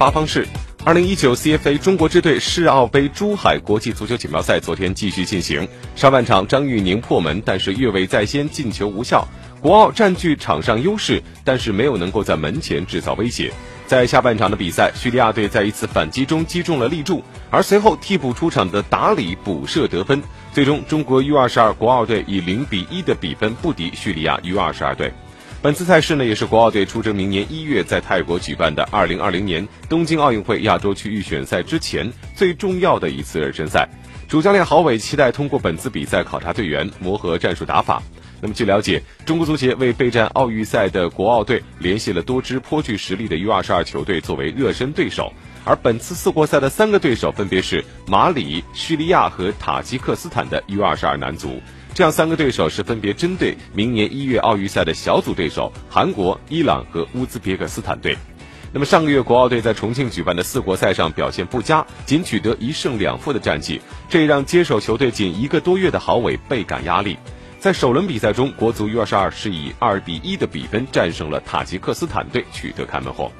八方市。二零一九 CFA 中国支队世奥杯珠海国际足球锦标赛昨天继续进行，上半场张玉宁破门，但是越位在先，进球无效。国奥占据场上优势，但是没有能够在门前制造威胁。在下半场的比赛，叙利亚队在一次反击中击中了立柱，而随后替补出场的达里补射得分，最终中国 U 二十二国奥队以零比一的比分不敌叙利亚 U 二十二队。本次赛事呢，也是国奥队出征明年一月在泰国举办的二零二零年东京奥运会亚洲区预选赛之前最重要的一次热身赛。主教练郝伟期待通过本次比赛考察队员，磨合战术打法。那么据了解，中国足协为备战奥运赛的国奥队联系了多支颇具实力的 U 二十二球队作为热身对手，而本次四国赛的三个对手分别是马里、叙利亚和塔吉克斯坦的 U 二十二男足。这样三个对手是分别针对明年一月奥运赛的小组对手韩国、伊朗和乌兹别克斯坦队。那么上个月国奥队在重庆举办的四国赛上表现不佳，仅取得一胜两负的战绩，这也让接手球队仅一个多月的郝伟倍感压力。在首轮比赛中，国足 U 二十二是以二比一的比分战胜了塔吉克斯坦队，取得开门红。